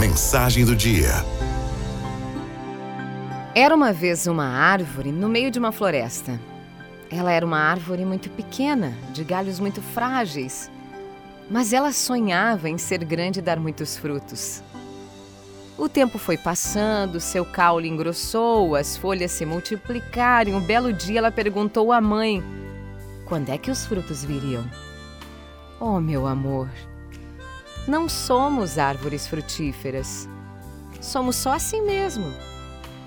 mensagem do dia. Era uma vez uma árvore no meio de uma floresta. Ela era uma árvore muito pequena, de galhos muito frágeis, mas ela sonhava em ser grande e dar muitos frutos. O tempo foi passando, seu caule engrossou, as folhas se multiplicaram. Um belo dia ela perguntou à mãe: quando é que os frutos viriam? Oh, meu amor, não somos árvores frutíferas. Somos só assim mesmo,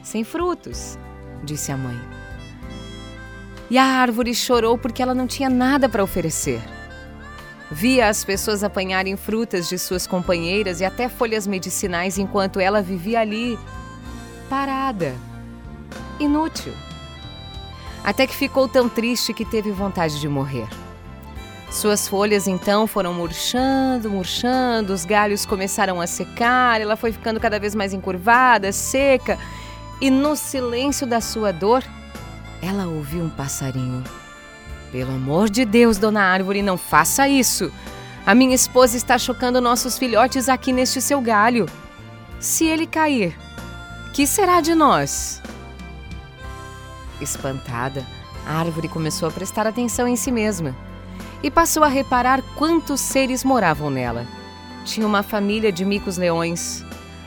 sem frutos, disse a mãe. E a árvore chorou porque ela não tinha nada para oferecer. Via as pessoas apanharem frutas de suas companheiras e até folhas medicinais enquanto ela vivia ali, parada, inútil. Até que ficou tão triste que teve vontade de morrer. Suas folhas então foram murchando, murchando, os galhos começaram a secar, ela foi ficando cada vez mais encurvada, seca, e no silêncio da sua dor, ela ouviu um passarinho. Pelo amor de Deus, dona Árvore, não faça isso. A minha esposa está chocando nossos filhotes aqui neste seu galho. Se ele cair, que será de nós? Espantada, a árvore começou a prestar atenção em si mesma e passou a reparar quantos seres moravam nela. Tinha uma família de micos-leões,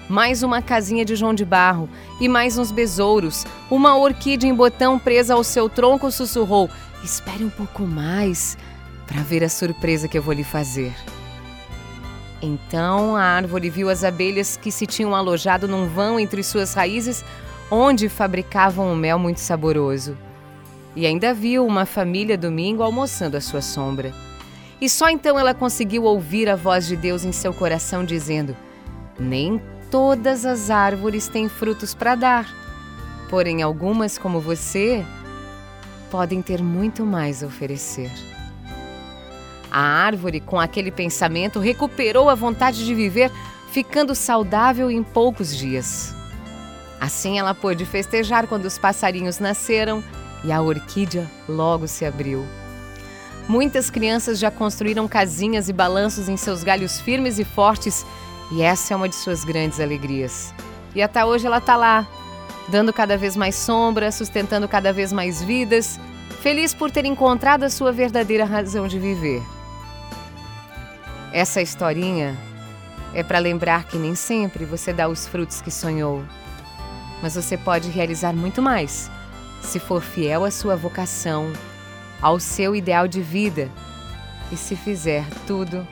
mais uma casinha de João de Barro e mais uns besouros. Uma orquídea em botão presa ao seu tronco sussurrou: Espere um pouco mais para ver a surpresa que eu vou lhe fazer. Então a árvore viu as abelhas que se tinham alojado num vão entre suas raízes, onde fabricavam um mel muito saboroso e ainda viu uma família domingo almoçando à sua sombra. E só então ela conseguiu ouvir a voz de Deus em seu coração dizendo: Nem todas as árvores têm frutos para dar, porém algumas, como você, podem ter muito mais a oferecer. A árvore, com aquele pensamento, recuperou a vontade de viver, ficando saudável em poucos dias. Assim ela pôde festejar quando os passarinhos nasceram e a orquídea logo se abriu. Muitas crianças já construíram casinhas e balanços em seus galhos firmes e fortes, e essa é uma de suas grandes alegrias. E até hoje ela está lá, dando cada vez mais sombra, sustentando cada vez mais vidas, feliz por ter encontrado a sua verdadeira razão de viver. Essa historinha é para lembrar que nem sempre você dá os frutos que sonhou, mas você pode realizar muito mais se for fiel à sua vocação, ao seu ideal de vida e se fizer tudo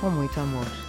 com muito amor.